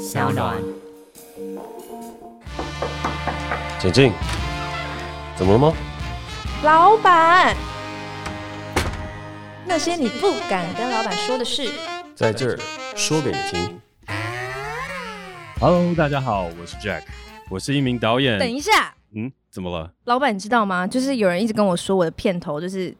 小暖。请进。怎么了吗？老板，那些你不敢跟老板说的事，在这儿说给你听。Hello，大家好，我是 Jack，我是一名导演。等一下，嗯，怎么了？老板，你知道吗？就是有人一直跟我说我的片头就是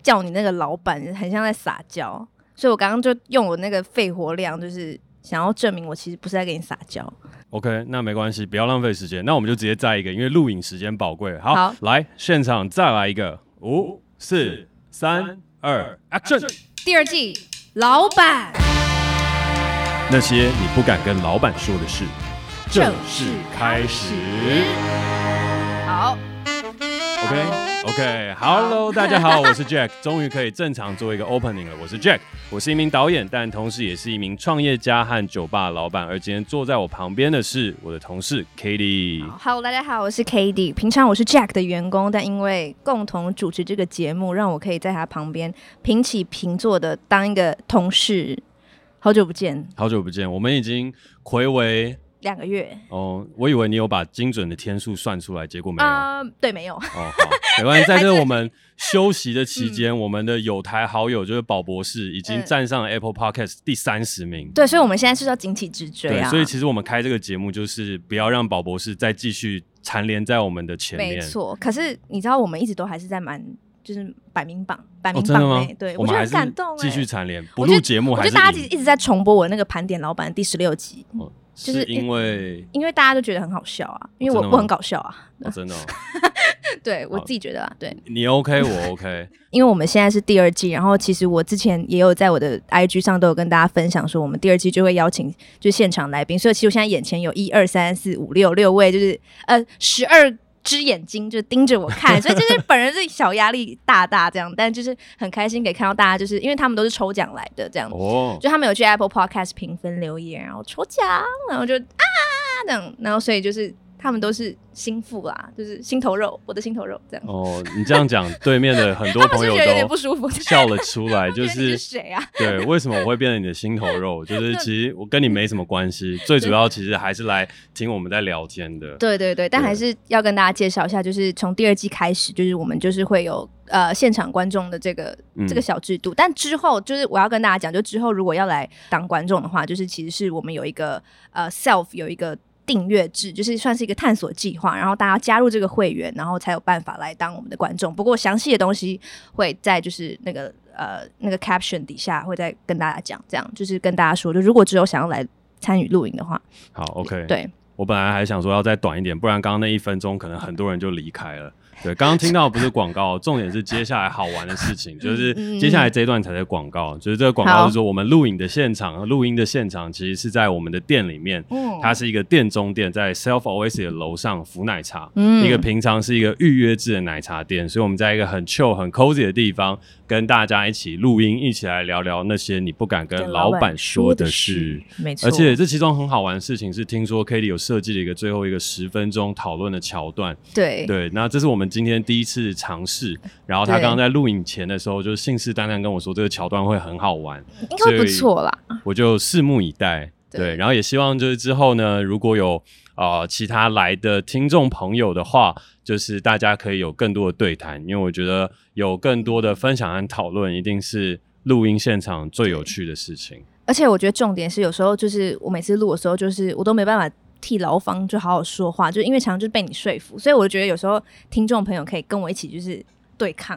叫你那个老板很像在撒娇，所以我刚刚就用我那个肺活量，就是想要证明我其实不是在给你撒娇。OK，那没关系，不要浪费时间。那我们就直接再一个，因为录影时间宝贵。好，好，来现场再来一个，五、四、三、二，Action！第二季，老板，那些你不敢跟老板说的事，正式开始。好。OK，OK，Hello，大家好，我是 Jack，终于可以正常做一个 Opening 了。我是 Jack，我是一名导演，但同时也是一名创业家和酒吧老板。而今天坐在我旁边的是我的同事 Katie。Hello，大家好，我是 Katie。平常我是 Jack 的员工，但因为共同主持这个节目，让我可以在他旁边平起平坐的当一个同事。好久不见，好久不见，我们已经回违。两个月哦，我以为你有把精准的天数算出来，结果没有。对，没有。哦，好，没关系。在这我们休息的期间，嗯、我们的有台好友就是宝博士已经站上了 Apple Podcast 第三十名。对，所以我们现在是要警起直追啊。对，所以其实我们开这个节目就是不要让宝博士再继续蝉联在我们的前面。没错，可是你知道，我们一直都还是在蛮就是百名榜，百名榜内、哦。对，我觉得很感动。继续蝉联，不录节目还是。我觉得大家一直在重播我那个盘点老板第十六集。哦就是因为因为大家都觉得很好笑啊，因为我我很搞笑啊，哦、真的、哦，对我自己觉得啊，对你 OK 我 OK，因为我们现在是第二季，然后其实我之前也有在我的 IG 上都有跟大家分享说，我们第二季就会邀请就现场来宾，所以其实我现在眼前有一二三四五六六位，就是呃十二。只眼睛就盯着我看，所以就是本人是小压力大大这样，但就是很开心可以看到大家，就是因为他们都是抽奖来的这样子，哦，就他们有去 Apple Podcast 评分留言，然后抽奖，然后就啊这样，然后所以就是。他们都是心腹啦，就是心头肉，我的心头肉这样。哦，你这样讲，对面的很多朋友 都不舒服，笑了出来，就是谁啊？对，为什么我会变成你的心头肉？就是 其实我跟你没什么关系，最主要其实还是来听我们在聊天的。对对对，但还是要跟大家介绍一下，就是从第二季开始，就是我们就是会有呃现场观众的这个、嗯、这个小制度，但之后就是我要跟大家讲，就之后如果要来当观众的话，就是其实是我们有一个呃 self 有一个。订阅制就是算是一个探索计划，然后大家加入这个会员，然后才有办法来当我们的观众。不过详细的东西会在就是那个呃那个 caption 底下会再跟大家讲，这样就是跟大家说，就如果只有想要来参与录影的话，好，OK，对，我本来还想说要再短一点，不然刚刚那一分钟可能很多人就离开了。对，刚刚听到不是广告，重点是接下来好玩的事情，就是接下来这一段才是广告，就是这个广告是说我们录影的现场，录音的现场其实是在我们的店里面，它是一个店中店，在 Self Oasis 的楼上福奶茶，一个平常是一个预约制的奶茶店，所以我们在一个很 chill 很 cozy 的地方，跟大家一起录音，一起来聊聊那些你不敢跟老板说的事，没。错。而且这其中很好玩的事情是，听说 Katie 有设计了一个最后一个十分钟讨论的桥段，对。对，那这是我们。今天第一次尝试，然后他刚刚在录影前的时候，就信誓旦旦跟我说这个桥段会很好玩，应该不错啦。我就拭目以待，对，对，然后也希望就是之后呢，如果有呃其他来的听众朋友的话，就是大家可以有更多的对谈，因为我觉得有更多的分享和讨论，一定是录音现场最有趣的事情。而且我觉得重点是，有时候就是我每次录的时候，就是我都没办法。替劳方就好好说话，就因为常常就是被你说服，所以我觉得有时候听众朋友可以跟我一起就是对抗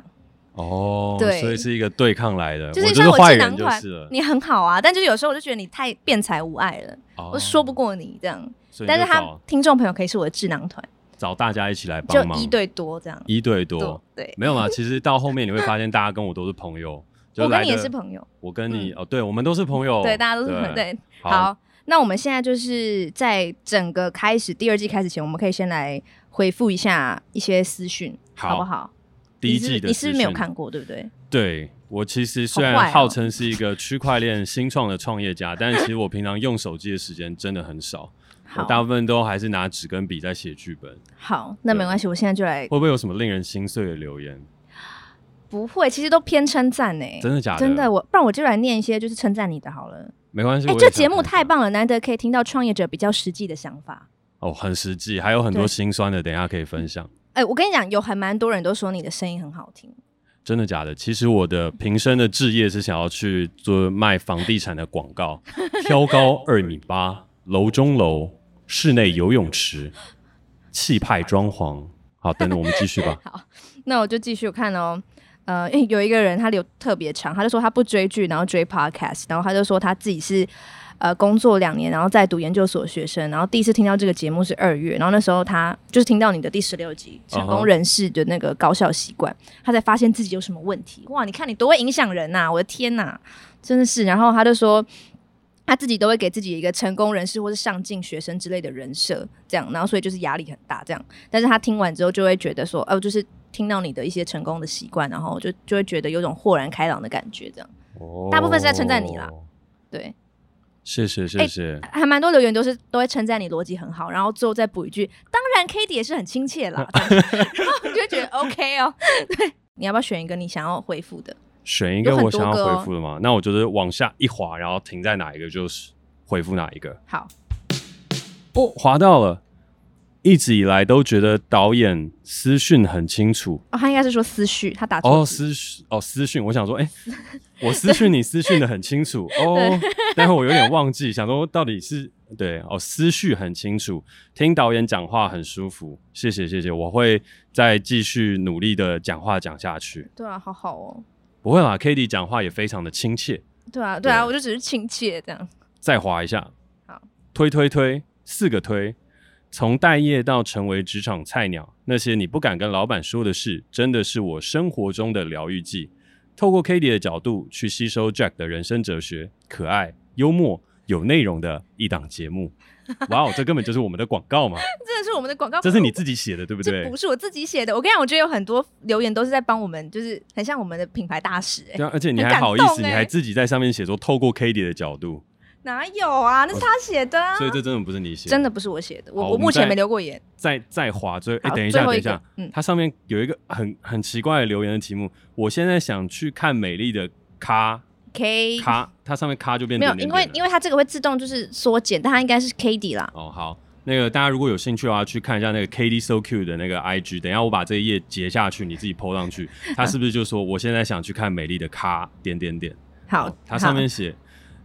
哦，对，所以是一个对抗来的，就是像我智囊团，你很好啊，但就是有时候我就觉得你太辩才无碍了，哦，我说不过你这样，但是他听众朋友可以是我的智囊团，找大家一起来帮忙，就一对多这样，一对多，对，没有嘛，其实到后面你会发现大家跟我都是朋友，我跟你也是朋友，我跟你哦，对，我们都是朋友，对，大家都是朋友，对，好。那我们现在就是在整个开始第二季开始前，我们可以先来回复一下一些私讯，好不好？第一季的你是不是没有看过，对不对？对，我其实虽然号称是一个区块链新创的创业家，但是其实我平常用手机的时间真的很少，我大部分都还是拿纸跟笔在写剧本。好，那没关系，我现在就来。会不会有什么令人心碎的留言？不会，其实都偏称赞呢。真的假的？真的，我不然我就来念一些就是称赞你的好了。没关系。哎，这节目太棒了，难得可以听到创业者比较实际的想法。哦，很实际，还有很多心酸的，等一下可以分享。哎，我跟你讲，有还蛮多人都说你的声音很好听。真的假的？其实我的平生的志业是想要去做卖房地产的广告，挑高二米八，楼中楼，室内游泳池，气派装潢。好，等等我们继续吧。好，那我就继续看哦。呃，有一个人他留特别长，他就说他不追剧，然后追 podcast，然后他就说他自己是。呃，工作两年，然后在读研究所学生，然后第一次听到这个节目是二月，然后那时候他就是听到你的第十六集成功人士的那个高效习惯他才发现自己有什么问题。哇，你看你多会影响人呐、我的天呐，真的是。然后他就说他自己都会给自己一个成功人士或是上进学生之类的人设，这样，然后所以就是压力很大这样。但是他听完之后就会觉得说，哦、就是听到你的一些成功的习惯，然后就就会觉得有种豁然开朗的感觉，这样。Oh. 大部分是在称赞你啦，对。谢谢谢谢，还蛮多留言都是都会称赞你逻辑很好，然后最后再补一句，当然 Cady 也是很亲切啦，然后你就觉得 OK 哦。对，你要不要选一个你想要回复的？选一个我想要回复的吗？哦、那我就是往下一滑，然后停在哪一个就是回复哪一个。好，哦，滑到了。一直以来都觉得导演思绪很清楚。哦，他应该是说思绪，他打错哦思绪哦思绪，我想说，哎、欸，我思绪你思绪的很清楚。哦，但是我有点忘记，想说到底是对哦思绪很清楚，听导演讲话很舒服，谢谢谢谢，我会再继续努力的讲话讲下去。对啊，好好哦，不会啦，Cady 讲话也非常的亲切。对啊对啊，对。我就只是亲切这样。再滑一下，好，推推推，四个推。从待业到成为职场菜鸟，那些你不敢跟老板说的事，真的是我生活中的疗愈剂。透过 Cady 的角度去吸收 Jack 的人生哲学，可爱、幽默、有内容的一档节目。哇哦，这根本就是我们的广告嘛！真的是我们的广告，这是你自己写的，对不对？这不是我自己写的。我跟你讲，我觉得有很多留言都是在帮我们，就是很像我们的品牌大使、欸。对啊，而且你还好意思，欸、你还自己在上面写说，透过 Cady 的角度。哪有啊？那是他写的、所以这真的不是你写的，真的不是我写的。我我目前没留过言。再再划最哎，等一下等一下，嗯，它上面有一个很很奇怪的留言的题目。我现在想去看美丽的咖 K 咖，它上面咖就变没有，因为因为它这个会自动就是缩减，但它应该是 Cady 啦。哦，好，那个大家如果有兴趣的话，去看一下那个 Cady So Cute 的那个 IG。等一下我把这一页截下去，你自己 po 上去。他是不是就说我现在想去看美丽的咖点点点？好，它上面写。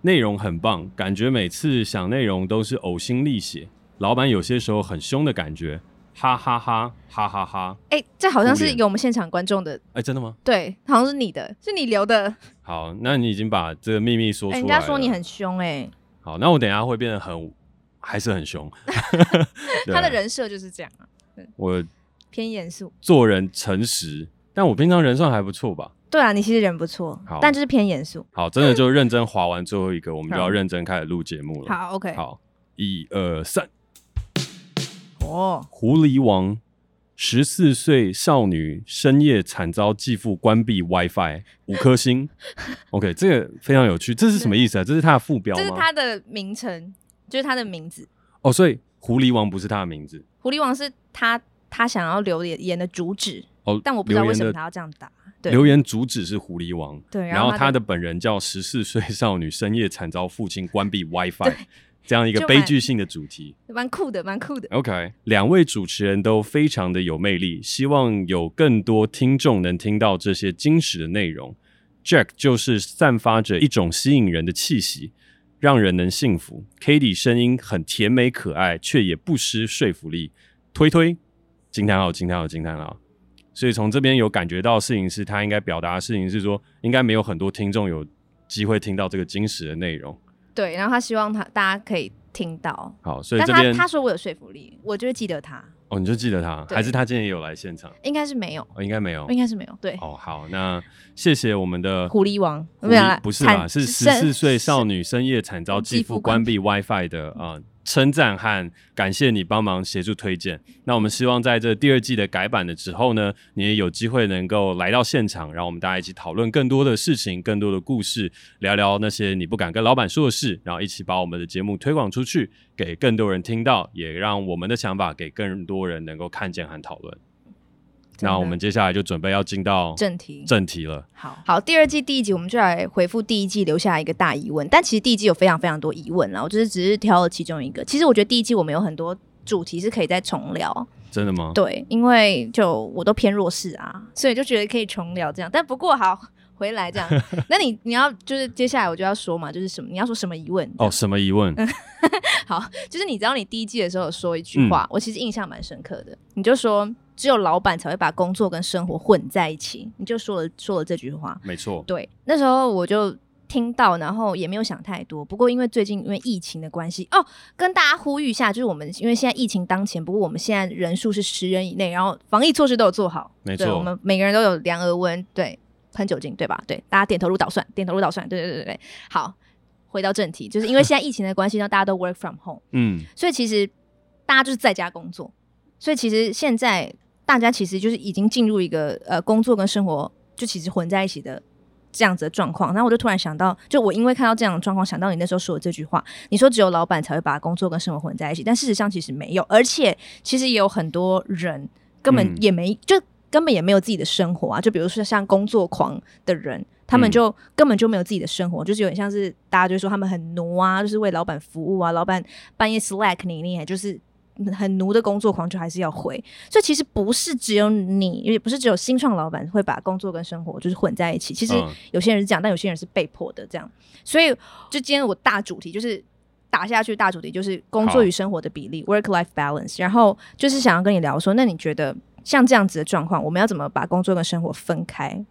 内容很棒，感觉每次想内容都是呕心沥血。老板有些时候很凶的感觉，哈哈哈哈哈哈。哎、欸，这好像是有我们现场观众的。哎、欸，真的吗？对，好像是你的，是你留的。好，那你已经把这个秘密说出来了。人家说你很凶哎、欸。好，那我等一下会变得很，还是很凶。他的人设就是这样啊。我偏严肃，做人诚实，但我平常人算还不错吧。对啊，你其实人不错，但就是偏严肃。好，真的就认真划完最后一个，我们就要认真开始录节目了。好，OK。好，一二三。哦，狐狸王，十四岁少女深夜惨遭继父关闭 WiFi，五颗星。OK，这个非常有趣，这是什么意思啊？这是他的副标吗？这是他的名称，就是他的名字。哦，所以狐狸王不是他的名字，狐狸王是他他想要留言的主旨。哦，但我不知道为什么他要这样打。对留言主旨是狐狸王，对，然后他的本人叫十四岁少女深夜惨遭父亲关闭 WiFi，这样一个悲剧性的主题，蛮酷的，蛮酷的。OK，两位主持人都非常的有魅力，希望有更多听众能听到这些精实的内容。Jack 就是散发着一种吸引人的气息，让人能幸福。Cady 声音很甜美可爱，却也不失说服力。推推，惊叹号，惊叹号，惊叹号。所以从这边有感觉到，事情是他应该表达的事情是说，应该没有很多听众有机会听到这个金石的内容。对，然后他希望他大家可以听到。好，所以这边他，他说我有说服力，我就会记得他。哦，你就记得他，对还是他今天也有来现场？应该是没有，哦，应该没有，应该是没有。对，哦，好，那谢谢我们的狐狸王，狐狸不是吧？是十四岁少女深夜惨遭继父关闭 WiFi 的啊。称赞和感谢你帮忙协助推荐。那我们希望在这第二季的改版的之后呢，你也有机会能够来到现场，然后我们大家一起讨论更多的事情、更多的故事，聊聊那些你不敢跟老板说的事，然后一起把我们的节目推广出去，给更多人听到，也让我们的想法给更多人能够看见和讨论。那我们接下来就准备要进到正题正题了。好好，第二季第一集我们就来回复第一季留下来一个大疑问，但其实第一季有非常非常多疑问啦，我就是只是挑了其中一个。其实我觉得第一季我们有很多主题是可以再重聊。真的吗？对，因为就我都偏弱势啊，所以就觉得可以重聊这样。但不过好。回来这样，那你你要就是接下来我就要说嘛，就是什么你要说什么疑问？哦，什么疑问？好，就是你知道你第一季的时候有说一句话，嗯、我其实印象蛮深刻的。你就说只有老板才会把工作跟生活混在一起，你就说了说了这句话。没错。对，那时候我就听到，然后也没有想太多。不过因为最近因为疫情的关系哦，跟大家呼吁一下，就是我们因为现在疫情当前，不过我们现在人数是十人以内，然后防疫措施都有做好。没错，我们每个人都有量额温，对。喷酒精对吧？对，大家点头如捣蒜，点头如捣蒜。对对对对，好，回到正题，就是因为现在疫情的关系，让大家都 work from home，嗯，所以其实大家就是在家工作，所以其实现在大家其实就是已经进入一个呃工作跟生活就其实混在一起的这样子的状况。然后我就突然想到，就我因为看到这样的状况，想到你那时候说的这句话，你说只有老板才会把工作跟生活混在一起，但事实上其实没有，而且其实也有很多人根本也没、嗯、就。根本也没有自己的生活啊！就比如说像工作狂的人，他们就根本就没有自己的生活，嗯、就是有点像是大家就说他们很奴啊，就是为老板服务啊，老板半夜 Slack 你，你也就是很奴的工作狂，就还是要回。所以其实不是只有你，也不是只有新创老板会把工作跟生活就是混在一起。其实有些人是这样，但有些人是被迫的这样。所以就今天我大主题就是打下去，大主题就是工作与生活的比例 （work-life balance）。然后就是想要跟你聊说，那你觉得？像这样子的状况，我们要怎么把工作跟生活分开？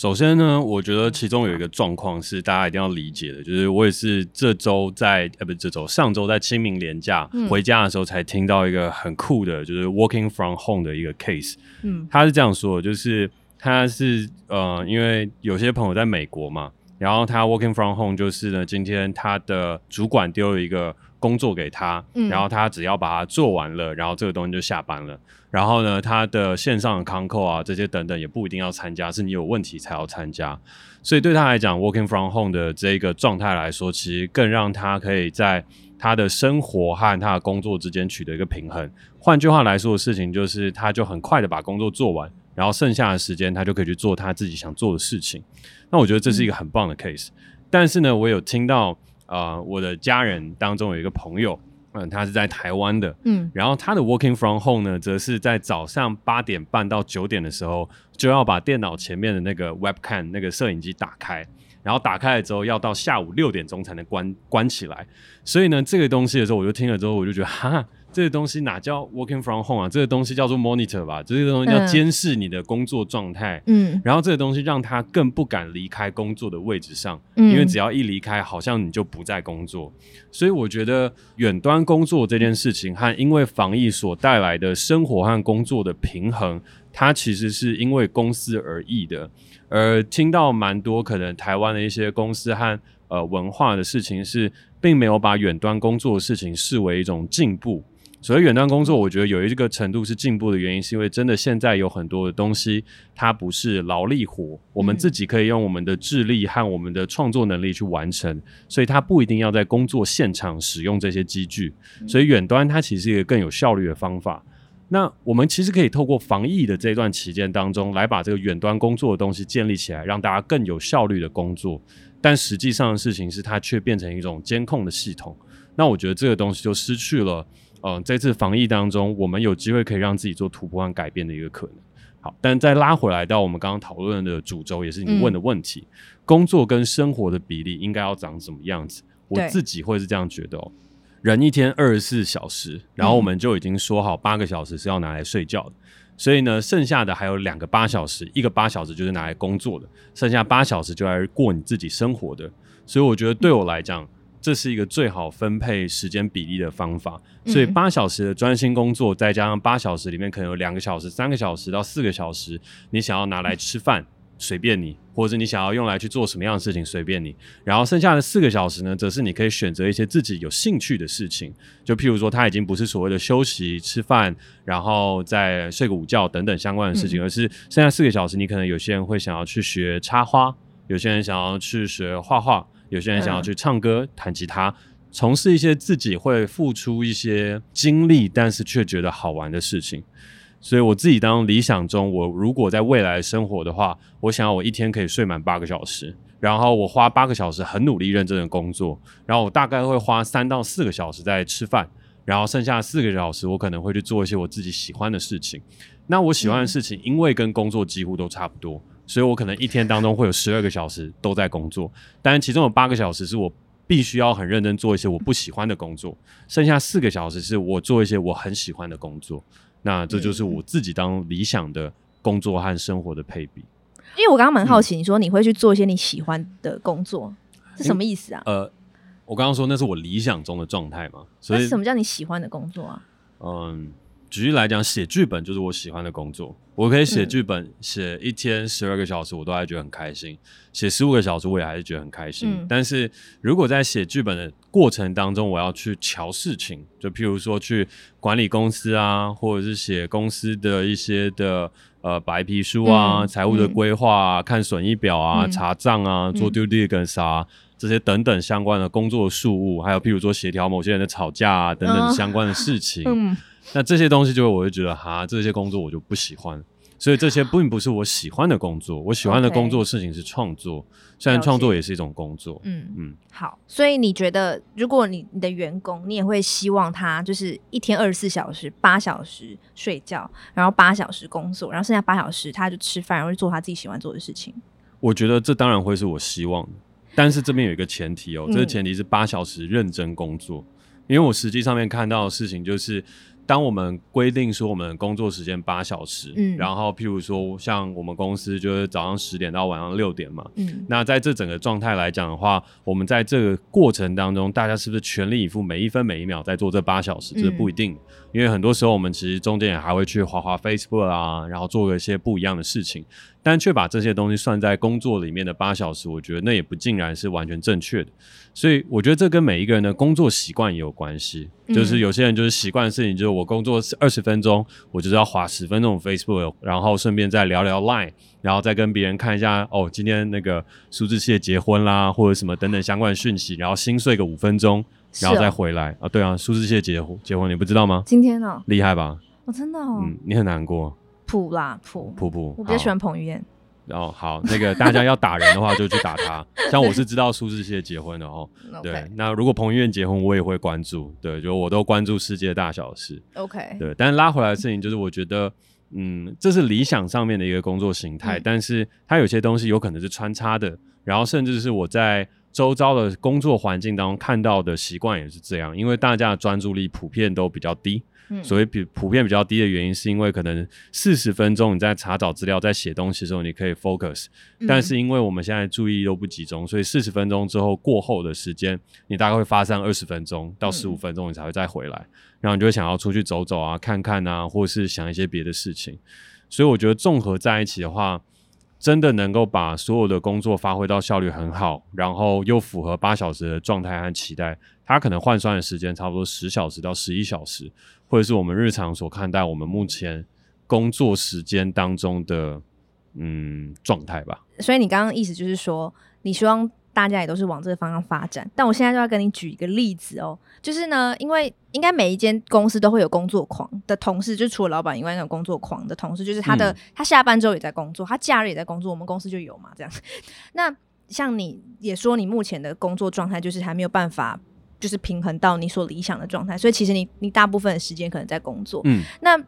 首先呢，我觉得其中有一个状况是大家一定要理解的，就是我也是这周在呃，不是这周，上周在清明连假回家的时候才听到一个很酷的，就是 working from home 的一个 case。嗯，他是这样说的，就是他是呃，因为有些朋友在美国嘛，然后他 working from home 就是呢，今天他的主管丢了一个工作给他，然后他只要把它做完了，然后这个东西就下班了。然后呢，他的线上的 c o n 啊，这些等等也不一定要参加，是你有问题才要参加。所以对他来讲，Working from home 的这个状态来说，其实更让他可以在他的生活和他的工作之间取得一个平衡。换句话来说的事情就是，他就很快的把工作做完，然后剩下的时间他就可以去做他自己想做的事情。那我觉得这是一个很棒的 case。但是呢，我有听到啊、我的家人当中有一个朋友。嗯，他是在台湾的，嗯，然后他的 working from home 呢，则是在早上八点半到九点的时候，就要把电脑前面的那个 webcam 那个摄影机打开，然后打开了之后，要到下午六点钟才能关关起来。所以呢，这个东西的时候，我就听了之后，我就觉得，哈。这个东西哪叫 working from home 啊？这个东西叫做 monitor 吧，这个东西叫监视你的工作状态。嗯，然后这个东西让他更不敢离开工作的位置上，嗯，因为只要一离开，好像你就不在工作。所以我觉得远端工作这件事情和因为防疫所带来的生活和工作的平衡，它其实是因为公司而异的。而听到蛮多可能台湾的一些公司和呃文化的事情是，并没有把远端工作的事情视为一种进步。所以远端工作，我觉得有一个程度是进步的原因，是因为真的现在有很多的东西，它不是劳力活，我们自己可以用我们的智力和我们的创作能力去完成，所以它不一定要在工作现场使用这些机具。所以远端它其实是一个更有效率的方法。那我们其实可以透过防疫的这段期间当中，来把这个远端工作的东西建立起来，让大家更有效率的工作。但实际上的事情是，它却变成一种监控的系统。那我觉得这个东西就失去了。嗯、呃，这次防疫当中，我们有机会可以让自己做突破和改变的一个可能。好，但再拉回来到我们刚刚讨论的主轴，也是你问的问题：嗯、工作跟生活的比例应该要长什么样子？我自己会是这样觉得哦。人一天二十四小时，然后我们就已经说好八个小时是要拿来睡觉的，嗯、所以呢，剩下的还有两个八小时，一个八小时就是拿来工作的，剩下八小时就来过你自己生活的。所以我觉得对我来讲。嗯这是一个最好分配时间比例的方法，所以八小时的专心工作，再加上八小时里面可能有两个小时、三个小时到四个小时，你想要拿来吃饭，随便你，或者你想要用来去做什么样的事情，随便你。然后剩下的四个小时呢，则是你可以选择一些自己有兴趣的事情，就譬如说，它已经不是所谓的休息、吃饭，然后再睡个午觉等等相关的事情，而是剩下四个小时，你可能有些人会想要去学插花，有些人想要去学画画。有些人想要去唱歌、弹吉他，从事一些自己会付出一些精力，但是却觉得好玩的事情。所以我自己当理想中，我如果在未来生活的话，我想要我一天可以睡满八个小时，然后我花八个小时很努力认真的工作，然后我大概会花三到四个小时在吃饭，然后剩下四个小时我可能会去做一些我自己喜欢的事情。那我喜欢的事情，因为跟工作几乎都差不多，所以我可能一天当中会有十二个小时都在工作，但其中有八个小时是我必须要很认真做一些我不喜欢的工作，剩下四个小时是我做一些我很喜欢的工作。那这就是我自己当理想的工作和生活的配比。因为我刚刚蛮好奇，你说你会去做一些你喜欢的工作，是什么意思啊？呃，我刚刚说那是我理想中的状态嘛，所以什么叫你喜欢的工作啊？嗯。举例来讲，写剧本就是我喜欢的工作。我可以写剧本，写、嗯、一天十二个小时，我都还觉得很开心；写十五个小时，我也还是觉得很开心。嗯、但是如果在写剧本的过程当中，我要去瞧事情，就譬如说去管理公司啊，或者是写公司的一些的呃白皮书啊、财、嗯、务的规划啊、嗯、看损益表啊、嗯、查账啊、做 due diligence 啊这些等等相关的工作事务，还有譬如说协调某些人的吵架啊等等相关的事情。那这些东西就会，我会觉得哈，这些工作我就不喜欢，所以这些并不是我喜欢的工作。我喜欢的工作事情是创作，虽然创作也是一种工作。嗯嗯，好，所以你觉得，如果你你的员工，你也会希望他就是一天二十四小时，八小时睡觉，然后八小时工作，然后剩下八小时他就吃饭，然后去做他自己喜欢做的事情。我觉得这当然会是我希望的，但是这边有一个前提哦，这个前提是八小时认真工作，因为我实际上面看到的事情就是。当我们规定说我们工作时间八小时，嗯，然后譬如说像我们公司就是早上十点到晚上六点嘛，嗯，那在这整个状态来讲的话，我们在这个过程当中，大家是不是全力以赴，每一分每一秒在做这八小时？这是不一定，嗯，因为很多时候我们其实中间也还会去滑滑 Facebook 啊，然后做一些不一样的事情。但却把这些东西算在工作里面的八小时，我觉得那也不尽然是完全正确的。所以我觉得这跟每一个人的工作习惯也有关系。就是有些人就是习惯的事情，就是我工作二十分钟，我就是要划十分钟 Facebook，然后顺便再聊聊 Line，然后再跟别人看一下哦，今天那个苏志燮结婚啦，或者什么等等相关的讯息，然后心碎个五分钟，然后再回来、哦、啊。对啊，苏志燮结婚结婚，你不知道吗？今天哦，厉害吧？我、哦、真的哦，嗯，你很难过。普啦普普普，我比较喜欢彭于晏。然后好，那个大家要打人的话就去打他。像我是知道苏志燮结婚的哦，对。那如果彭于晏结婚，我也会关注。对，就我都关注世界大小事。OK。对，但是拉回来的事情就是，我觉得，嗯，这是理想上面的一个工作形态，嗯、但是它有些东西有可能是穿插的，然后甚至是我在周遭的工作环境当中看到的习惯也是这样，因为大家的专注力普遍都比较低。所谓比普遍比较低的原因，是因为可能四十分钟你在查找资料、在写东西的时候，你可以 focus，但是因为我们现在注意力都不集中，所以四十分钟之后过后的时间，你大概会发散二十分钟到十五分钟，你才会再回来，然后你就会想要出去走走啊、看看啊，或是想一些别的事情。所以我觉得综合在一起的话，真的能够把所有的工作发挥到效率很好，然后又符合八小时的状态和期待，它可能换算的时间差不多十小时到十一小时。或者是我们日常所看待我们目前工作时间当中的嗯状态吧。所以你刚刚意思就是说，你希望大家也都是往这个方向发展。但我现在就要跟你举一个例子哦，就是呢，因为应该每一间公司都会有工作狂的同事，就除了老板以外，那种工作狂的同事，就是他的、嗯、他下班之后也在工作，他假日也在工作。我们公司就有嘛，这样。那像你也说，你目前的工作状态就是还没有办法。就是平衡到你所理想的状态，所以其实你你大部分的时间可能在工作。嗯，那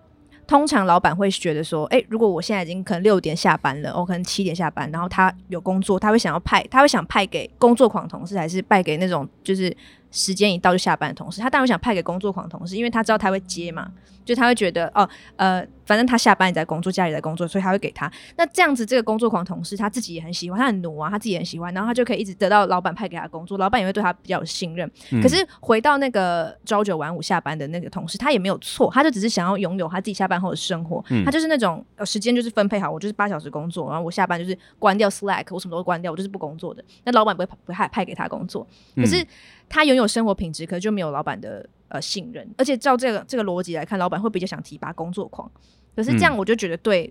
通常老板会觉得说，哎、欸，如果我现在已经可能六点下班了，我可能七点下班，然后他有工作，他会想要派，他会想派给工作狂同事，还是派给那种就是时间一到就下班的同事？他当然想派给工作狂同事，因为他知道他会接嘛，就他会觉得哦，呃。反正他下班也在工作，家里在工作，所以他会给他。那这样子，这个工作狂同事他自己也很喜欢，他很努啊，他自己也很喜欢，然后他就可以一直得到老板派给他工作，老板也会对他比较有信任。嗯、可是回到那个朝九晚五下班的那个同事，他也没有错，他就只是想要拥有他自己下班后的生活。嗯、他就是那种呃时间就是分配好，我就是八小时工作，然后我下班就是关掉 Slack，我什么都关掉，我就是不工作的。那老板不会不会派派给他工作，可是他拥有生活品质，可是就没有老板的呃信任。而且照这个这个逻辑来看，老板会比较想提拔工作狂。可是这样，我就觉得对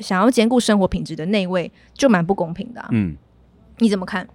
想要兼顾生活品质的那位就蛮不公平的啊。嗯，你怎么看？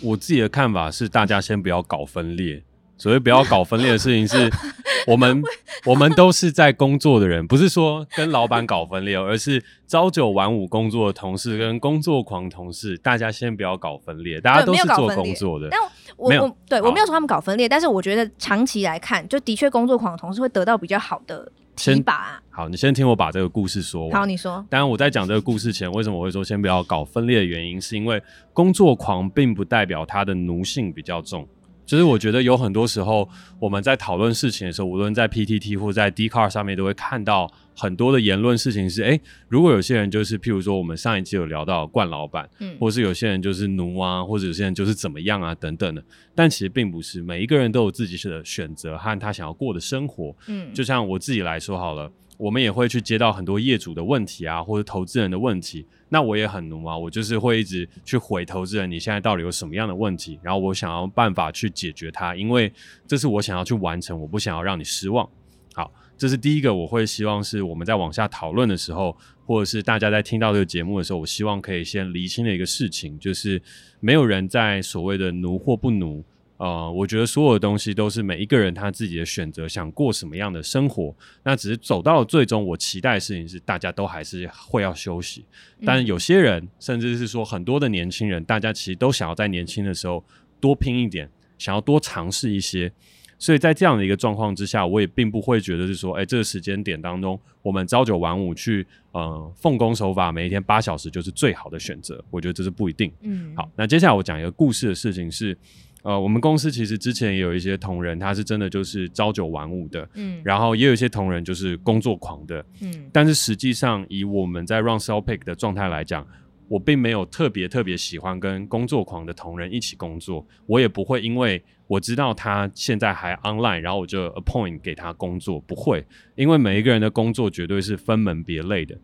我自己的看法是，大家先不要搞分裂。所谓不要搞分裂的事情是，我们我们都是在工作的人，不是说跟老板搞分裂，而是朝九晚五工作的同事跟工作狂同事，大家先不要搞分裂，大家都是做工作的。但我没有我对我没有说他们搞分裂，但是我觉得长期来看，就的确工作狂的同事会得到比较好的提拔啊。好，你先听我把这个故事说完。好，你说。当然，我在讲这个故事前，为什么我会说先不要搞分裂的原因，是因为工作狂并不代表他的奴性比较重。就是我觉得有很多时候我们在讨论事情的时候，无论在 PTT 或在 Dcard 上面，都会看到很多的言论。事情是，哎，如果有些人就是，譬如说我们上一期有聊到冠老板，嗯，或是有些人就是奴啊，或者有些人就是怎么样啊等等的。但其实并不是，每一个人都有自己的选择和他想要过的生活。嗯，就像我自己来说好了。我们也会去接到很多业主的问题啊，或者投资人的问题。那我也很奴啊，我就是会一直去回投资人，你现在到底有什么样的问题？然后我想要办法去解决它，因为这是我想要去完成，我不想要让你失望。好，这是第一个，我会希望是我们在往下讨论的时候，或者是大家在听到这个节目的时候，我希望可以先厘清的一个事情，就是没有人在所谓的奴或不奴。呃，我觉得所有的东西都是每一个人他自己的选择，想过什么样的生活。那只是走到了最终，我期待的事情是大家都还是会要休息。但有些人，甚至是说很多的年轻人，大家其实都想要在年轻的时候多拼一点，想要多尝试一些。所以在这样的一个状况之下，我也并不会觉得是说，哎，这个时间点当中，我们朝九晚五去，呃，奉公守法，每一天八小时就是最好的选择。我觉得这是不一定。嗯，好，那接下来我讲一个故事的事情是。呃，我们公司其实之前也有一些同仁，他是真的就是朝九晚五的，嗯，然后也有一些同仁就是工作狂的，嗯，但是实际上以我们在 Run Sell Pick 的状态来讲，我并没有特别特别喜欢跟工作狂的同仁一起工作，我也不会因为我知道他现在还 online，然后我就 appoint 给他工作，不会，因为每一个人的工作绝对是分门别类的，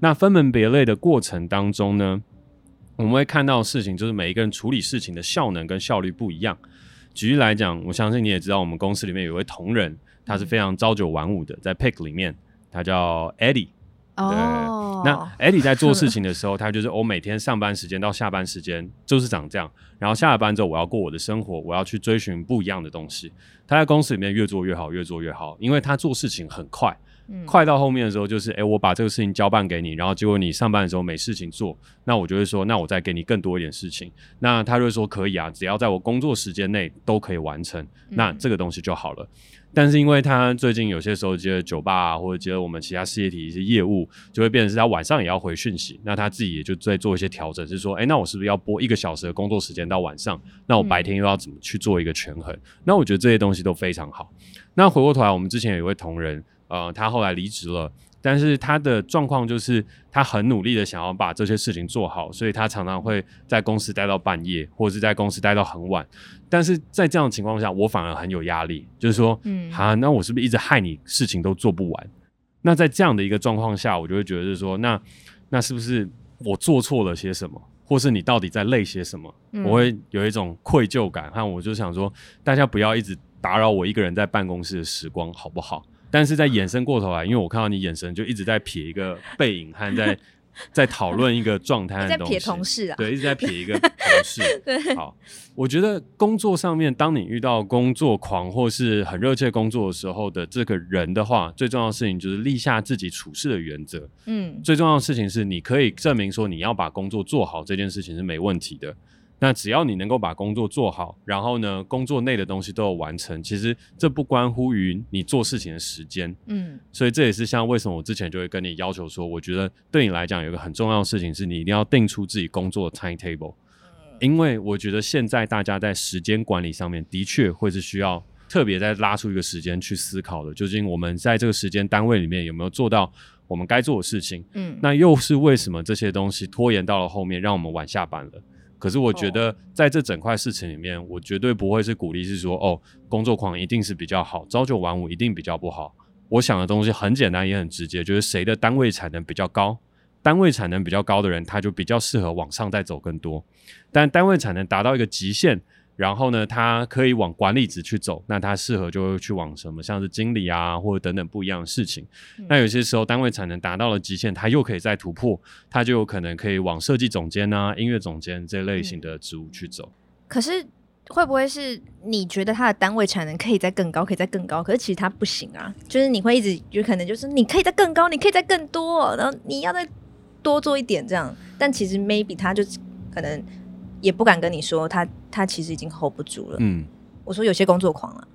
那分门别类的过程当中呢，我们会看到的事情，就是每一个人处理事情的效能跟效率不一样。举例来讲，我相信你也知道，我们公司里面有一位同仁，他是非常朝九晚五的，在 Pick 里面，他叫 Eddie。哦。对。那 Eddie 在做事情的时候，他就是我每天上班时间到下班时间就是长这样，然后下了班之后，我要过我的生活，我要去追寻不一样的东西。他在公司里面越做越好，越做越好，因为他做事情很快。快到后面的时候，就是哎、欸，我把这个事情交办给你，然后结果你上班的时候没事情做，那我就会说，那我再给你更多一点事情。那他就会说可以啊，只要在我工作时间内都可以完成，那这个东西就好了。嗯、但是因为他最近有些时候接了酒吧啊，或者接了我们其他事业体一些业务，就会变成是他晚上也要回讯息，那他自己也就在做一些调整，是说，哎、欸，那我是不是要播一个小时的工作时间到晚上？那我白天又要怎么去做一个权衡？那我觉得这些东西都非常好。那回过头来，我们之前有一位同仁。呃，他后来离职了，但是他的状况就是他很努力的想要把这些事情做好，所以他常常会在公司待到半夜，或者是在公司待到很晚。但是在这样的情况下，我反而很有压力，就是说，嗯，啊，那我是不是一直害你事情都做不完？那在这样的一个状况下，我就会觉得是说，那那是不是我做错了些什么，或是你到底在累些什么？嗯，我会有一种愧疚感，和我就想说，大家不要一直打扰我一个人在办公室的时光，好不好？但是在衍生过头来，因为我看到你眼神就一直在撇一个背影，和在 在讨论一个状态的东西。在瞥同事啊？对，一直在撇一个同事。对，好，我觉得工作上面，当你遇到工作狂或是很热切工作的时候的这个人的话，最重要的事情就是立下自己处事的原则。嗯，最重要的事情是你可以证明说你要把工作做好这件事情是没问题的。那只要你能够把工作做好，然后呢，工作内的东西都有完成，其实这不关乎于你做事情的时间。嗯，所以这也是像为什么我之前就会跟你要求说，我觉得对你来讲有一个很重要的事情是你一定要定出自己工作的 timetable，因为我觉得现在大家在时间管理上面的确会是需要特别再拉出一个时间去思考的，究竟我们在这个时间单位里面有没有做到我们该做的事情？嗯，那又是为什么这些东西拖延到了后面，让我们晚下班了？可是我觉得，在这整块事情里面，我绝对不会是鼓励是说，哦，工作狂一定是比较好，朝九晚五一定比较不好。我想的东西很简单也很直接，就是谁的单位产能比较高，单位产能比较高的人，他就比较适合往上再走更多。但单位产能达到一个极限。然后呢，他可以往管理职去走，那他适合就会去往什么，像是经理啊，或者等等不一样的事情。嗯、那有些时候单位产能达到了极限，他又可以再突破，他就有可能可以往设计总监啊、音乐总监这类型的职务去走。可是会不会是你觉得他的单位产能可以再更高，可以再更高，可是其实他不行啊？就是你会一直有可能就是你可以再更高，你可以再更多，然后你要再多做一点这样，但其实 maybe 他就可能也不敢跟你说，他他其实已经 hold 不住了。嗯，我说有些工作狂了，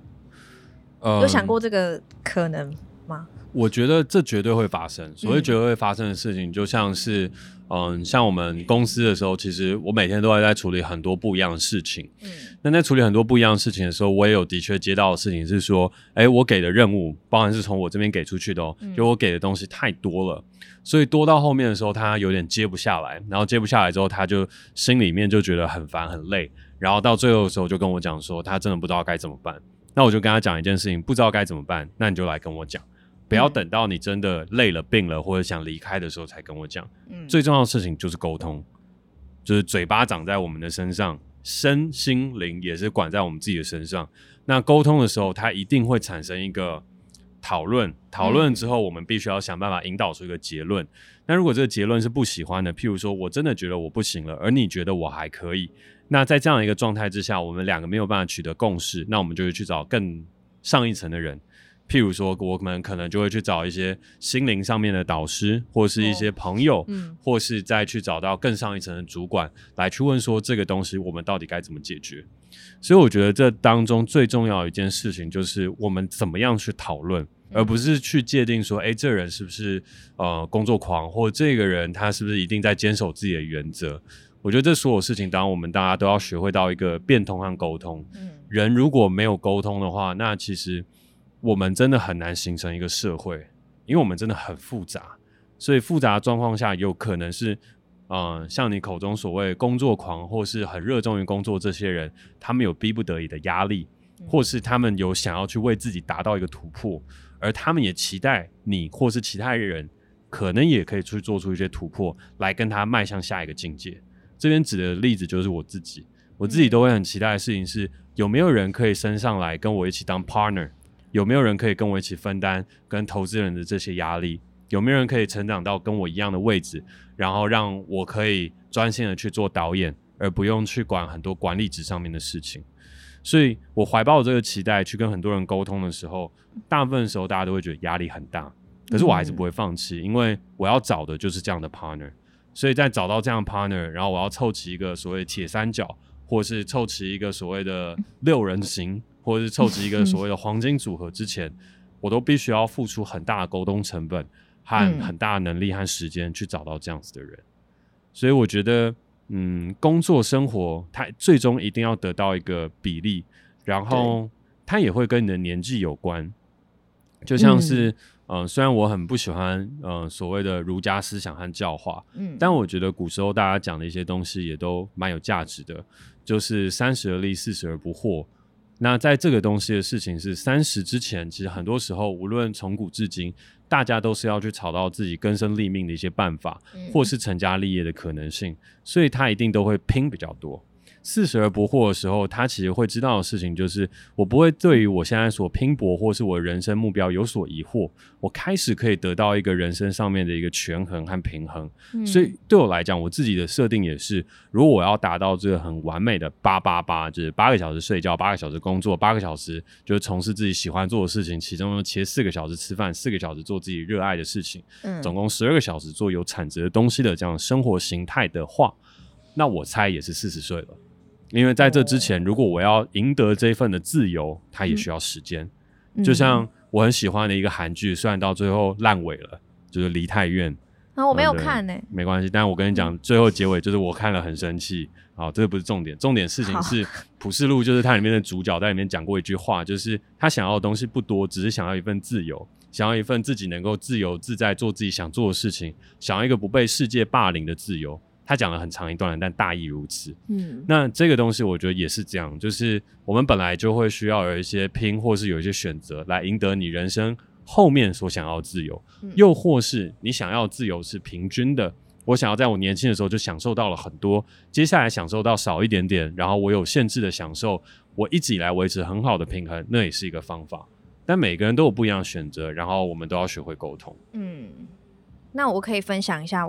嗯，有想过这个可能吗？我觉得这绝对会发生。所谓绝对会发生的事情，就像是，嗯，像我们公司的时候，其实我每天都在在处理很多不一样的事情。嗯，那在处理很多不一样的事情的时候，我也有的确接到的事情是说，哎，我给的任务，包含是从我这边给出去的哦，就我给的东西太多了，所以多到后面的时候，他有点接不下来，然后接不下来之后，他就心里面就觉得很烦很累，然后到最后的时候就跟我讲说，他真的不知道该怎么办。那我就跟他讲一件事情，不知道该怎么办，那你就来跟我讲。不要等到你真的累了、病了或者想离开的时候才跟我讲。嗯，最重要的事情就是沟通，就是嘴巴长在我们的身上，身心灵也是管在我们自己的身上。那沟通的时候，它一定会产生一个讨论，讨论之后，我们必须要想办法引导出一个结论。那如果这个结论是不喜欢的，譬如说我真的觉得我不行了，而你觉得我还可以，那在这样一个状态之下，我们两个没有办法取得共识，那我们就会去找更上一层的人。譬如说，我们可能就会去找一些心灵上面的导师，或是一些朋友，嗯，或是再去找到更上一层的主管来去问说，这个东西我们到底该怎么解决。所以我觉得这当中最重要的一件事情就是我们怎么样去讨论，而不是去界定说，诶，这人是不是呃工作狂，或这个人他是不是一定在坚守自己的原则。我觉得这所有事情，当然我们大家都要学会到一个变通和沟通。嗯，人如果没有沟通的话，那其实。我们真的很难形成一个社会，因为我们真的很复杂，所以复杂的状况下，有可能是，嗯、呃，像你口中所谓工作狂，或是很热衷于工作这些人，他们有逼不得已的压力，或是他们有想要去为自己达到一个突破，而他们也期待你或是其他人，可能也可以去做出一些突破，来跟他迈向下一个境界。这边指的例子就是我自己，我自己都会很期待的事情是，有没有人可以升上来跟我一起当 partner。有没有人可以跟我一起分担跟投资人的这些压力？有没有人可以成长到跟我一样的位置，然后让我可以专心的去做导演，而不用去管很多管理职上面的事情？所以我怀抱这个期待去跟很多人沟通的时候，大部分时候大家都会觉得压力很大，可是我还是不会放弃，因为我要找的就是这样的 partner。所以在找到这样的 partner，然后我要凑齐一个所谓铁三角，或是凑齐一个所谓的六人行。或者是凑齐一个所谓的黄金组合之前，我都必须要付出很大的沟通成本和很大的能力和时间去找到这样子的人。所以我觉得，嗯，工作生活它最终一定要得到一个比例，然后它也会跟你的年纪有关。就像是，嗯、呃，虽然我很不喜欢，嗯、呃，所谓的儒家思想和教化，嗯，但我觉得古时候大家讲的一些东西也都蛮有价值的，就是三十而立，四十而不惑。那在这个东西的事情是三十之前，其实很多时候，无论从古至今，大家都是要去找到自己根生立命的一些办法，或是成家立业的可能性，所以他一定都会拼比较多。四十而不惑的时候，他其实会知道的事情就是，我不会对于我现在所拼搏或是我的人生目标有所疑惑。我开始可以得到一个人生上面的一个权衡和平衡。嗯、所以对我来讲，我自己的设定也是，如果我要达到这个很完美的八八八，就是八个小时睡觉，八个小时工作，八个小时就是从事自己喜欢做的事情，其中切四个小时吃饭，四个小时做自己热爱的事情，嗯，总共十二个小时做有产值的东西的这样生活形态的话，那我猜也是四十岁了。因为在这之前，如果我要赢得这一份的自由，它也需要时间。嗯、就像我很喜欢的一个韩剧，虽然到最后烂尾了，就是《梨泰院》啊，我没有看呢、欸。没关系，但是我跟你讲，最后结尾就是我看了很生气。好，这个不是重点，重点事情是普世录，就是它里面的主角在里面讲过一句话，就是他想要的东西不多，只是想要一份自由，想要一份自己能够自由自在做自己想做的事情，想要一个不被世界霸凌的自由。他讲了很长一段，但大意如此。嗯，那这个东西我觉得也是这样，就是我们本来就会需要有一些拼，或是有一些选择来赢得你人生后面所想要的自由，嗯，又或是你想要的自由是平均的。我想要在我年轻的时候就享受到了很多，接下来享受到少一点点，然后我有限制的享受，我一直以来维持很好的平衡，那也是一个方法。但每个人都有不一样的选择，然后我们都要学会沟通。嗯，那我可以分享一下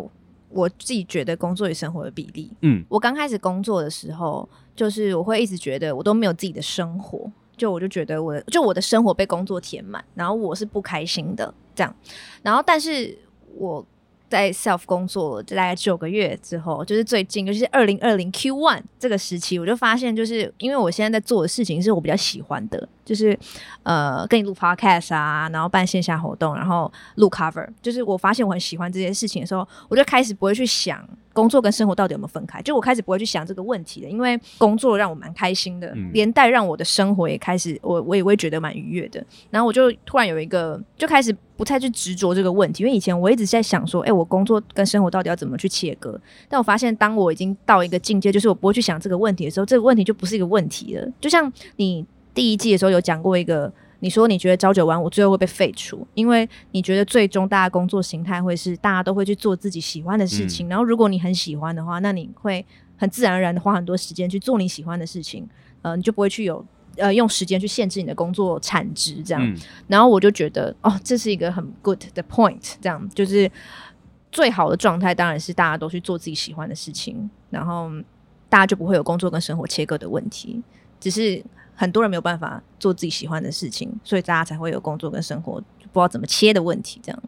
我。自己觉得工作与生活的比例。嗯，我刚开始工作的时候，就是我会一直觉得我都没有自己的生活，就我就觉得我的就我的生活被工作填满，然后我是不开心的这样。然后，但是我在 self 工作大概九个月之后，就是最近，尤其是二零二零 Q one 这个时期，我就发现，就是因为我现在在做的事情是我比较喜欢的，就是呃，跟你录 podcast 啊，然后办线下活动，然后录 cover，就是我发现我很喜欢这件事情的时候，我就开始不会去想工作跟生活到底有没有分开，就我开始不会去想这个问题了，因为工作让我蛮开心的，嗯、连带让我的生活也开始，我我也会觉得蛮愉悦的。然后我就突然有一个，就开始不太去执着这个问题，因为以前我一直在想说，哎、欸，我工作跟生活到底要怎么去切割？但我发现，当我已经到一个境界，就是我不会去想这个问题的时候，这个问题就不是一个问题了。就像你第一季的时候有讲过一个。你说你觉得朝九晚五最后会被废除，因为你觉得最终大家工作形态会是大家都会去做自己喜欢的事情，嗯、然后如果你很喜欢的话，那你会很自然而然的花很多时间去做你喜欢的事情，呃，你就不会去有呃用时间去限制你的工作产值这样。嗯、然后我就觉得哦，这是一个很 good 的 point，这样就是最好的状态当然是大家都去做自己喜欢的事情，然后大家就不会有工作跟生活切割的问题，只是。很多人没有办法做自己喜欢的事情，所以大家才会有工作跟生活不知道怎么切的问题。这样，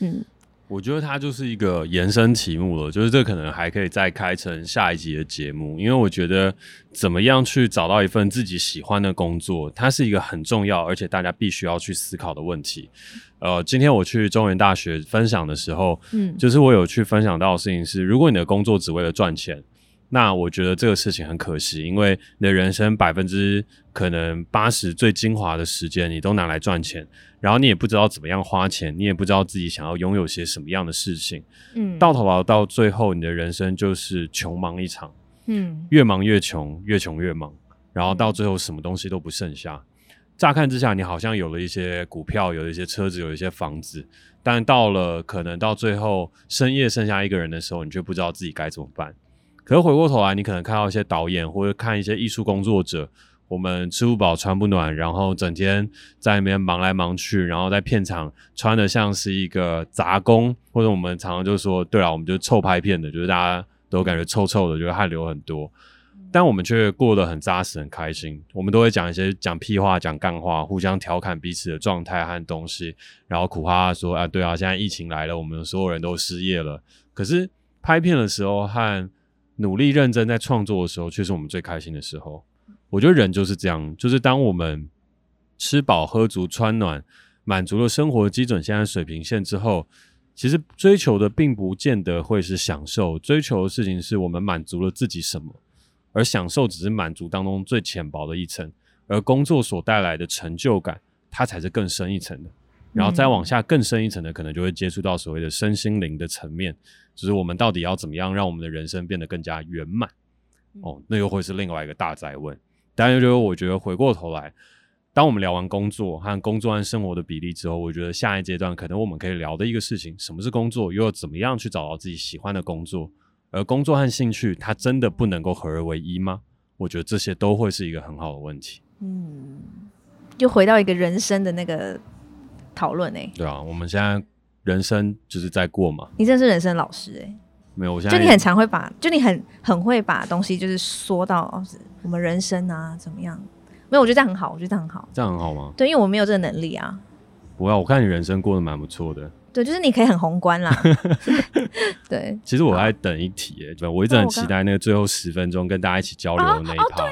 嗯，我觉得它就是一个延伸题目了，就是这可能还可以再开成下一集的节目，因为我觉得怎么样去找到一份自己喜欢的工作，它是一个很重要而且大家必须要去思考的问题。呃，今天我去中原大学分享的时候，嗯，就是我有去分享到的事情是，如果你的工作只为了赚钱。那我觉得这个事情很可惜，因为你的人生百分之可能八十最精华的时间，你都拿来赚钱，然后你也不知道怎么样花钱，你也不知道自己想要拥有些什么样的事情，嗯，到头来到最后，你的人生就是穷忙一场，嗯，越忙越穷，越穷越忙，然后到最后什么东西都不剩下。乍看之下，你好像有了一些股票，有了一些车子，有一些房子，但到了可能到最后深夜剩下一个人的时候，你却不知道自己该怎么办。可是回过头来，你可能看到一些导演或者看一些艺术工作者，我们吃不饱穿不暖，然后整天在那边忙来忙去，然后在片场穿的像是一个杂工，或者我们常常就说，对啊，我们就臭拍片的，就是大家都感觉臭臭的，就是汗流很多，但我们却过得很扎实、很开心。我们都会讲一些讲屁话、讲干话，互相调侃彼此的状态和东西，然后苦哈哈说啊，对啊，现在疫情来了，我们所有人都失业了。可是拍片的时候和努力认真在创作的时候，却是我们最开心的时候。我觉得人就是这样，就是当我们吃饱喝足穿暖，满足了生活基准线和水平线之后，其实追求的并不见得会是享受，追求的事情是我们满足了自己什么，而享受只是满足当中最浅薄的一层，而工作所带来的成就感，它才是更深一层的。然后再往下更深一层的，可能就会接触到所谓的身心灵的层面。就是我们到底要怎么样让我们的人生变得更加圆满？哦，那又会是另外一个大灾问。当然，就是我觉得回过头来，当我们聊完工作和工作和生活的比例之后，我觉得下一阶段可能我们可以聊的一个事情，什么是工作，又要怎么样去找到自己喜欢的工作？而工作和兴趣，它真的不能够合二为一吗？我觉得这些都会是一个很好的问题。嗯，又回到一个人生的那个讨论诶。对啊，我们现在。人生就是在过嘛，你真是人生老师哎、欸！没有，我现在就你很常会把，就你很很会把东西就是说到、哦、我们人生啊怎么样？没有，我觉得这样很好，我觉得这样很好，这样很好吗？对，因为我没有这个能力啊。不要，我看你人生过得蛮不错的。对，就是你可以很宏观啦。对，其实我在等一题哎、欸，我一直很期待那个最后十分钟跟大家一起交流的那一趴。哦哦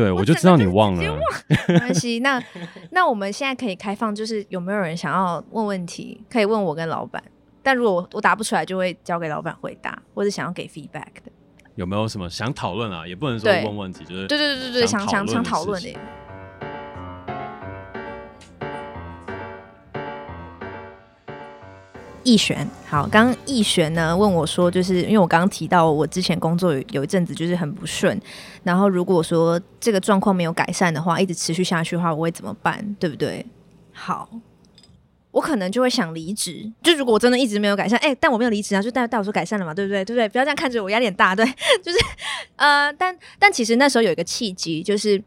对，我就知道你忘了。没关系，那那我们现在可以开放，就是有没有人想要问问题，可以问我跟老板。但如果我我答不出来，就会交给老板回答，或者想要给 feedback 的。有没有什么想讨论啊？也不能说问问题，就是对对对对对，想想想讨论的。易璇，好，刚刚易璇呢问我说，就是因为我刚刚提到我之前工作有有一阵子就是很不顺，然后如果说这个状况没有改善的话，一直持续下去的话，我会怎么办？对不对？好，我可能就会想离职。就如果我真的一直没有改善，哎、但我没有离职啊，就代代我说改善了嘛，对不对？对不对？不要这样看着我，压力很大，对，就是呃，但但其实那时候有一个契机，就是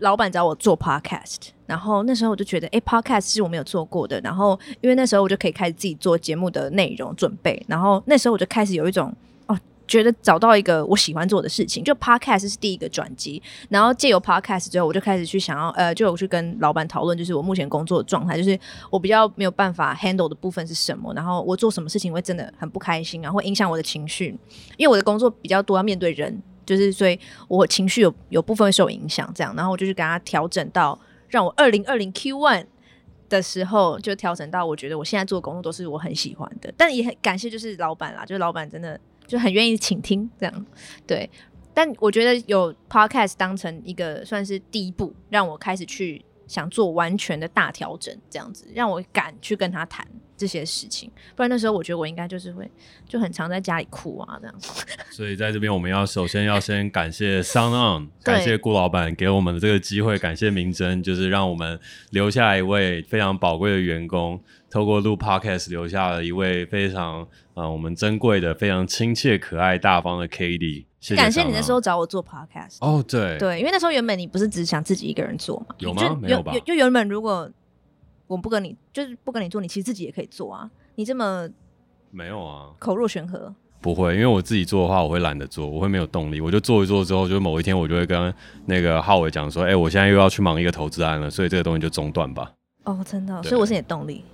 老板找我做 podcast。然后那时候我就觉得，哎，Podcast 是我没有做过的。然后因为那时候我就可以开始自己做节目的内容准备。然后那时候我就开始有一种。哦觉得找到一个我喜欢做的事情，就 podcast 是第一个转机，然后借由 podcast 之后，我就开始去想要，呃，就有去跟老板讨论，就是我目前工作的状态，就是我比较没有办法 handle 的部分是什么，然后我做什么事情会真的很不开心，然后会影响我的情绪，因为我的工作比较多要面对人，就是所以我情绪有有部分受影响，这样，然后我就去给他调整到，让我二零二零 Q one 的时候就调整到，我觉得我现在做的工作都是我很喜欢的，但也很感谢就是老板啦，就是老板真的。就很愿意倾听这样，对，但我觉得有 podcast 当成一个算是第一步，让我开始去想做完全的大调整，这样子让我敢去跟他谈这些事情，不然那时候我觉得我应该就是会就很常在家里哭啊这样子。所以在这边我们要首先要先感谢 SoundOn，感谢顾老板给我们的这个机会，感谢明真，就是让我们留下一位非常宝贵的员工。透过录 Podcast 留下了一位非常啊、呃，我们珍贵的、非常亲切、可爱、大方的谢。感谢你那时候找我做 Podcast。哦，对对，因为那时候原本你不是只想自己一个人做嘛？有吗？没有吧？就原本如果我不跟你，就是不跟你做，你其实自己也可以做啊。你这么没有啊？口若悬河？不会，因为我自己做的话，我会懒得做，我会没有动力。我就做一做之后，就某一天我就会跟那个浩伟讲说：“哎、欸，我现在又要去忙一个投资案了，所以这个东西就中断吧。”哦，真的，所以我是你的动力。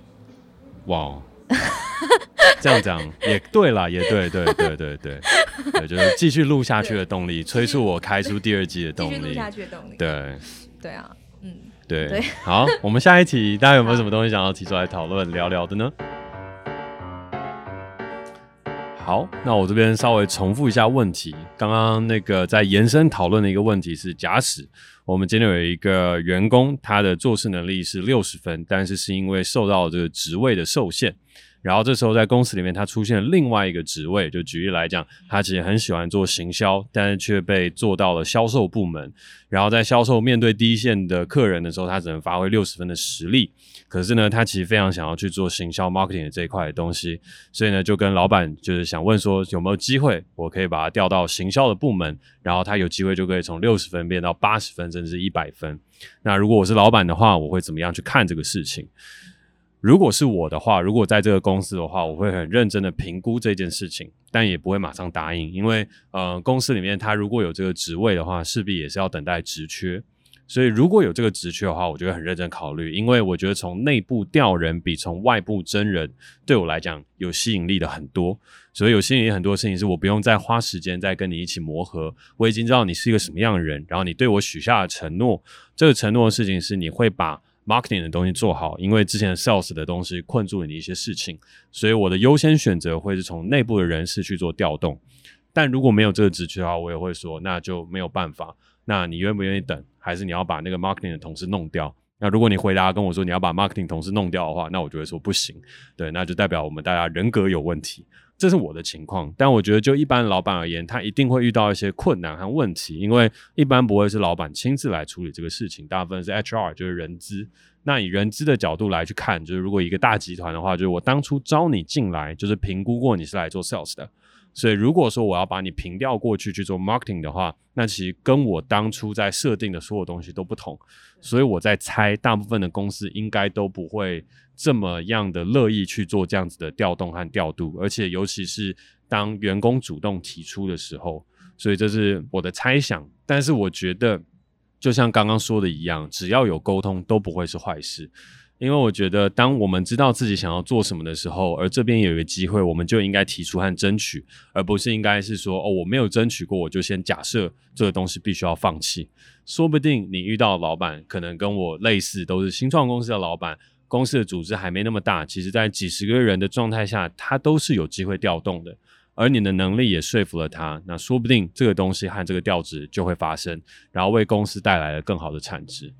哇 这样讲也对啦，也对，对，对，对，对，对，对，就是继续录下去的动力，催促我开出第二季的动力。继续录下去的动力。对，对啊，嗯，对，对好，我们下一题，大家有没有什么东西想要提出来讨论聊聊的呢？好，那我这边稍微重复一下问题，刚刚那个在延伸讨论的一个问题是，假使。我们今天有一个员工，他的做事能力是六十分，但是是因为受到这个职位的受限，然后这时候在公司里面他出现了另外一个职位，就举例来讲，他其实很喜欢做行销，但是却被做到了销售部门，然后在销售面对第一线的客人的时候，他只能发挥六十分的实力。可是呢，他其实非常想要去做行销 marketing 的这一块的东西，所以呢，就跟老板就是想问说，有没有机会我可以把他调到行销的部门，然后他有机会就可以从六十分变到八十分，甚至一百分。那如果我是老板的话，我会怎么样去看这个事情？如果是我的话，如果在这个公司的话，我会很认真的评估这件事情，但也不会马上答应，因为呃，公司里面他如果有这个职位的话，势必也是要等待职缺。所以如果有这个职缺的话，我就会很认真考虑，因为我觉得从内部调人比从外部征人对我来讲有吸引力的很多。所以有吸引力很多事情是我不用再花时间再跟你一起磨合，我已经知道你是一个什么样的人，然后你对我许下的承诺，这个承诺的事情是你会把 marketing 的东西做好，因为之前的 sales 的东西困住了你一些事情，所以我的优先选择会是从内部的人事去做调动。但如果没有这个职缺的话，我也会说那就没有办法。那你愿不愿意等？还是你要把那个 marketing 的同事弄掉？那如果你回答跟我说你要把 marketing 同事弄掉的话，那我就会说不行。对，那就代表我们大家人格有问题。这是我的情况。但我觉得就一般老板而言，他一定会遇到一些困难和问题，因为一般不会是老板亲自来处理这个事情，大部分是 HR，就是人资。那以人资的角度来去看，就是如果一个大集团的话，就是我当初招你进来，就是评估过你是来做 sales 的。所以，如果说我要把你平调过去去做 marketing 的话，那其实跟我当初在设定的所有东西都不同。所以我在猜，大部分的公司应该都不会这么样的乐意去做这样子的调动和调度，而且尤其是当员工主动提出的时候。所以这是我的猜想。但是我觉得，就像刚刚说的一样，只要有沟通，都不会是坏事。因为我觉得，当我们知道自己想要做什么的时候，而这边有一个机会，我们就应该提出和争取，而不是应该是说，哦，我没有争取过，我就先假设这个东西必须要放弃。说不定你遇到的老板可能跟我类似，都是新创公司的老板，公司的组织还没那么大，其实在几十个人的状态下，他都是有机会调动的，而你的能力也说服了他，那说不定这个东西和这个调职就会发生，然后为公司带来了更好的产值。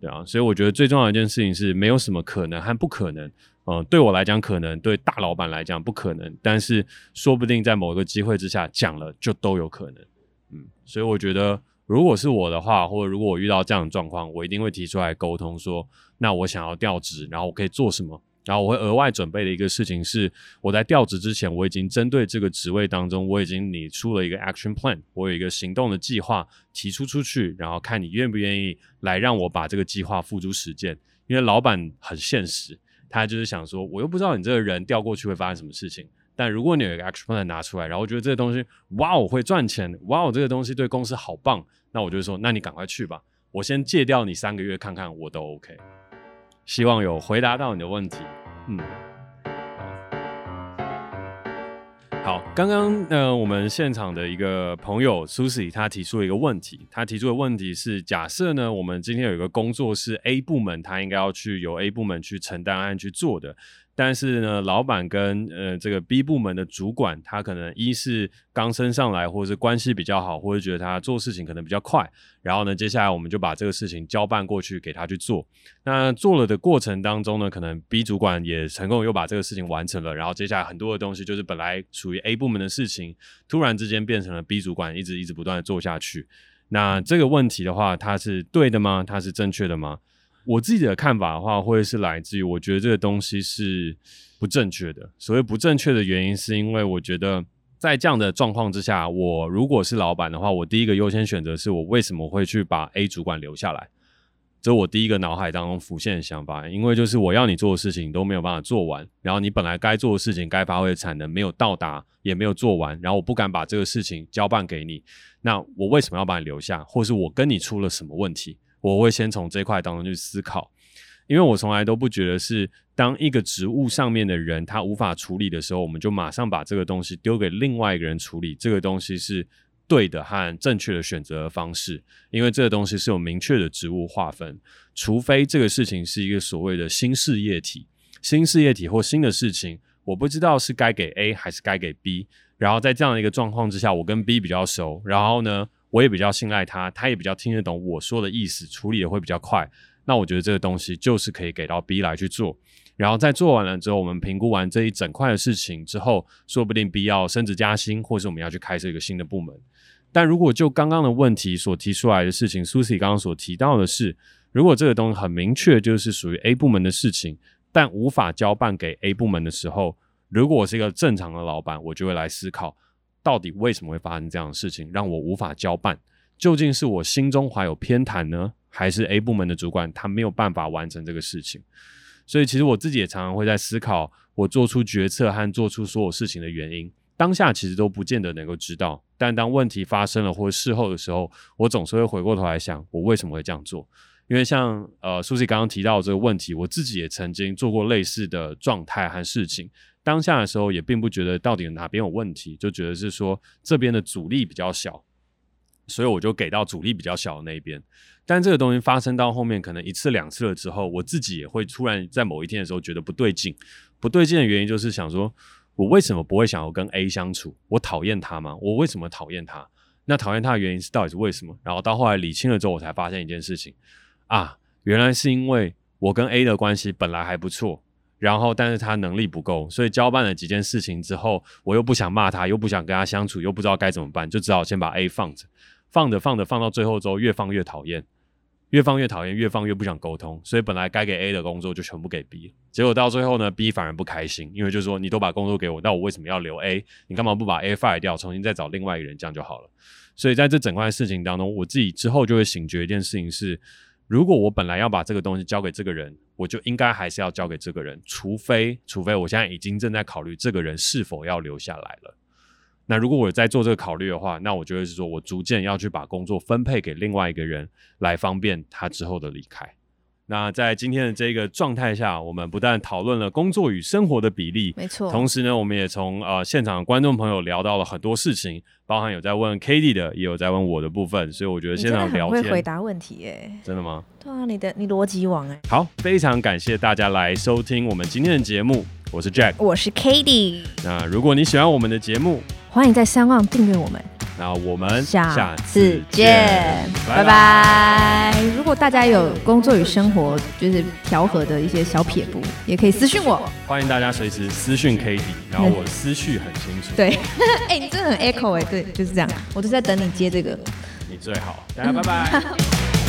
对啊，所以我觉得最重要一件事情是没有什么可能和不可能。嗯、对我来讲可能，对大老板来讲不可能，但是说不定在某个机会之下讲了就都有可能。嗯，所以我觉得如果是我的话，或者如果我遇到这样的状况，我一定会提出来沟通说，那我想要调职，然后我可以做什么，然后我会额外准备的一个事情是，我在调职之前，我已经针对这个职位当中，我已经拟出了一个 action plan，我有一个行动的计划提出出去，然后看你愿不愿意来让我把这个计划付诸实践。因为老板很现实，他就是想说，我又不知道你这个人调过去会发生什么事情，但如果你有一个 action plan 拿出来，然后觉得这个东西，哇，我会赚钱，哇，我这个东西对公司好棒，那我就说，那你赶快去吧，我先借调你三个月看看，我都 OK。希望有回答到你的问题。嗯，好，刚刚呃，我们现场的一个朋友 Susie，他提出了一个问题，他提出的问题是：假设呢，我们今天有一个工作是 A 部门，他应该要去由 A 部门去承担和去做的。但是呢，老板跟呃这个 B 部门的主管，他可能一是刚升上来，或者是关系比较好，或者觉得他做事情可能比较快。然后呢，接下来我们就把这个事情交办过去给他去做。那做了的过程当中呢，可能 B 主管也成功又把这个事情完成了。然后接下来很多的东西就是本来属于 A 部门的事情，突然之间变成了 B 主管一直一直不断的做下去。那这个问题的话，它是对的吗？它是正确的吗？我自己的看法的话，会是来自于我觉得这个东西是不正确的。所谓不正确的原因，是因为我觉得在这样的状况之下，我如果是老板的话，我第一个优先选择是我为什么会去把 A 主管留下来？这我第一个脑海当中浮现的想法。因为就是我要你做的事情都没有办法做完，然后你本来该做的事情、该发挥的产能没有到达，也没有做完，然后我不敢把这个事情交办给你，那我为什么要把你留下？或是我跟你出了什么问题？我会先从这块当中去思考，因为我从来都不觉得是当一个职务上面的人他无法处理的时候，我们就马上把这个东西丢给另外一个人处理，这个东西是对的和正确的选择的方式，因为这个东西是有明确的职务划分，除非这个事情是一个所谓的新事业体、新事业体或新的事情，我不知道是该给 A 还是该给 B，然后在这样的一个状况之下，我跟 B 比较熟，然后呢，我也比较信赖他，他也比较听得懂我说的意思，处理也会比较快。那我觉得这个东西就是可以给到 B 来去做，然后在做完了之后，我们评估完这一整块的事情之后，说不定 B 要升职加薪，或是我们要去开设一个新的部门。但如果就刚刚的问题所提出来的事情，Susi 刚刚所提到的是，如果这个东西很明确就是属于 A 部门的事情，但无法交办给 A 部门的时候，如果我是一个正常的老板，我就会来思考。到底为什么会发生这样的事情，让我无法交办？究竟是我心中怀有偏袒呢，还是 A 部门的主管他没有办法完成这个事情？所以，其实我自己也常常会在思考，我做出决策和做出所有事情的原因。当下其实都不见得能够知道，但当问题发生了或者事后的时候，我总是会回过头来想，我为什么会这样做？因为像呃，Susie 刚刚提到这个问题，我自己也曾经做过类似的状态和事情。当下的时候也并不觉得到底哪边有问题，就觉得是说这边的阻力比较小，所以我就给到阻力比较小的那一边。但这个东西发生到后面可能一次两次了之后，我自己也会突然在某一天的时候觉得不对劲。不对劲的原因就是想说，我为什么不会想要跟 A 相处？我讨厌他吗？我为什么讨厌他？那讨厌他的原因是到底是为什么？然后到后来理清了之后，我才发现一件事情啊，原来是因为我跟 A 的关系本来还不错。然后，但是他能力不够，所以交办了几件事情之后，我又不想骂他，又不想跟他相处，又不知道该怎么办，就只好先把 A 放着，放着放着放到最后之后，越放越讨厌，越放越讨厌，越放越不想沟通，所以本来该给 A 的工作就全部给 B，结果到最后呢，B 反而不开心，因为就是说你都把工作给我，那我为什么要留 A？你干嘛不把 A 甩掉，重新再找另外一个人，这样就好了。所以在这整块事情当中，我自己之后就会醒觉一件事情是。如果我本来要把这个东西交给这个人，我就应该还是要交给这个人，除非除非我现在已经正在考虑这个人是否要留下来了。那如果我在做这个考虑的话，那我就会是说我逐渐要去把工作分配给另外一个人，来方便他之后的离开。那在今天的这个状态下，我们不但讨论了工作与生活的比例，没错，同时呢，我们也从呃现场的观众朋友聊到了很多事情，包含有在问 Cady 的，也有在问我的部分，所以我觉得现场聊天会回答问题耶，真的吗？对啊，你的你逻辑王哎，好，非常感谢大家来收听我们今天的节目，我是 Jack，我是 Cady，那如果你喜欢我们的节目，欢迎在三旺订阅我们。那我们下次见，拜拜。如果大家有工作与生活就是调和的一些小撇步，也可以私讯我。欢迎大家随时私讯 Cady，然后我思绪很清楚。对，哎、欸，你真的很 echo 哎、欸，对，就是这样。我都在等你接这个。你最好，大家拜拜。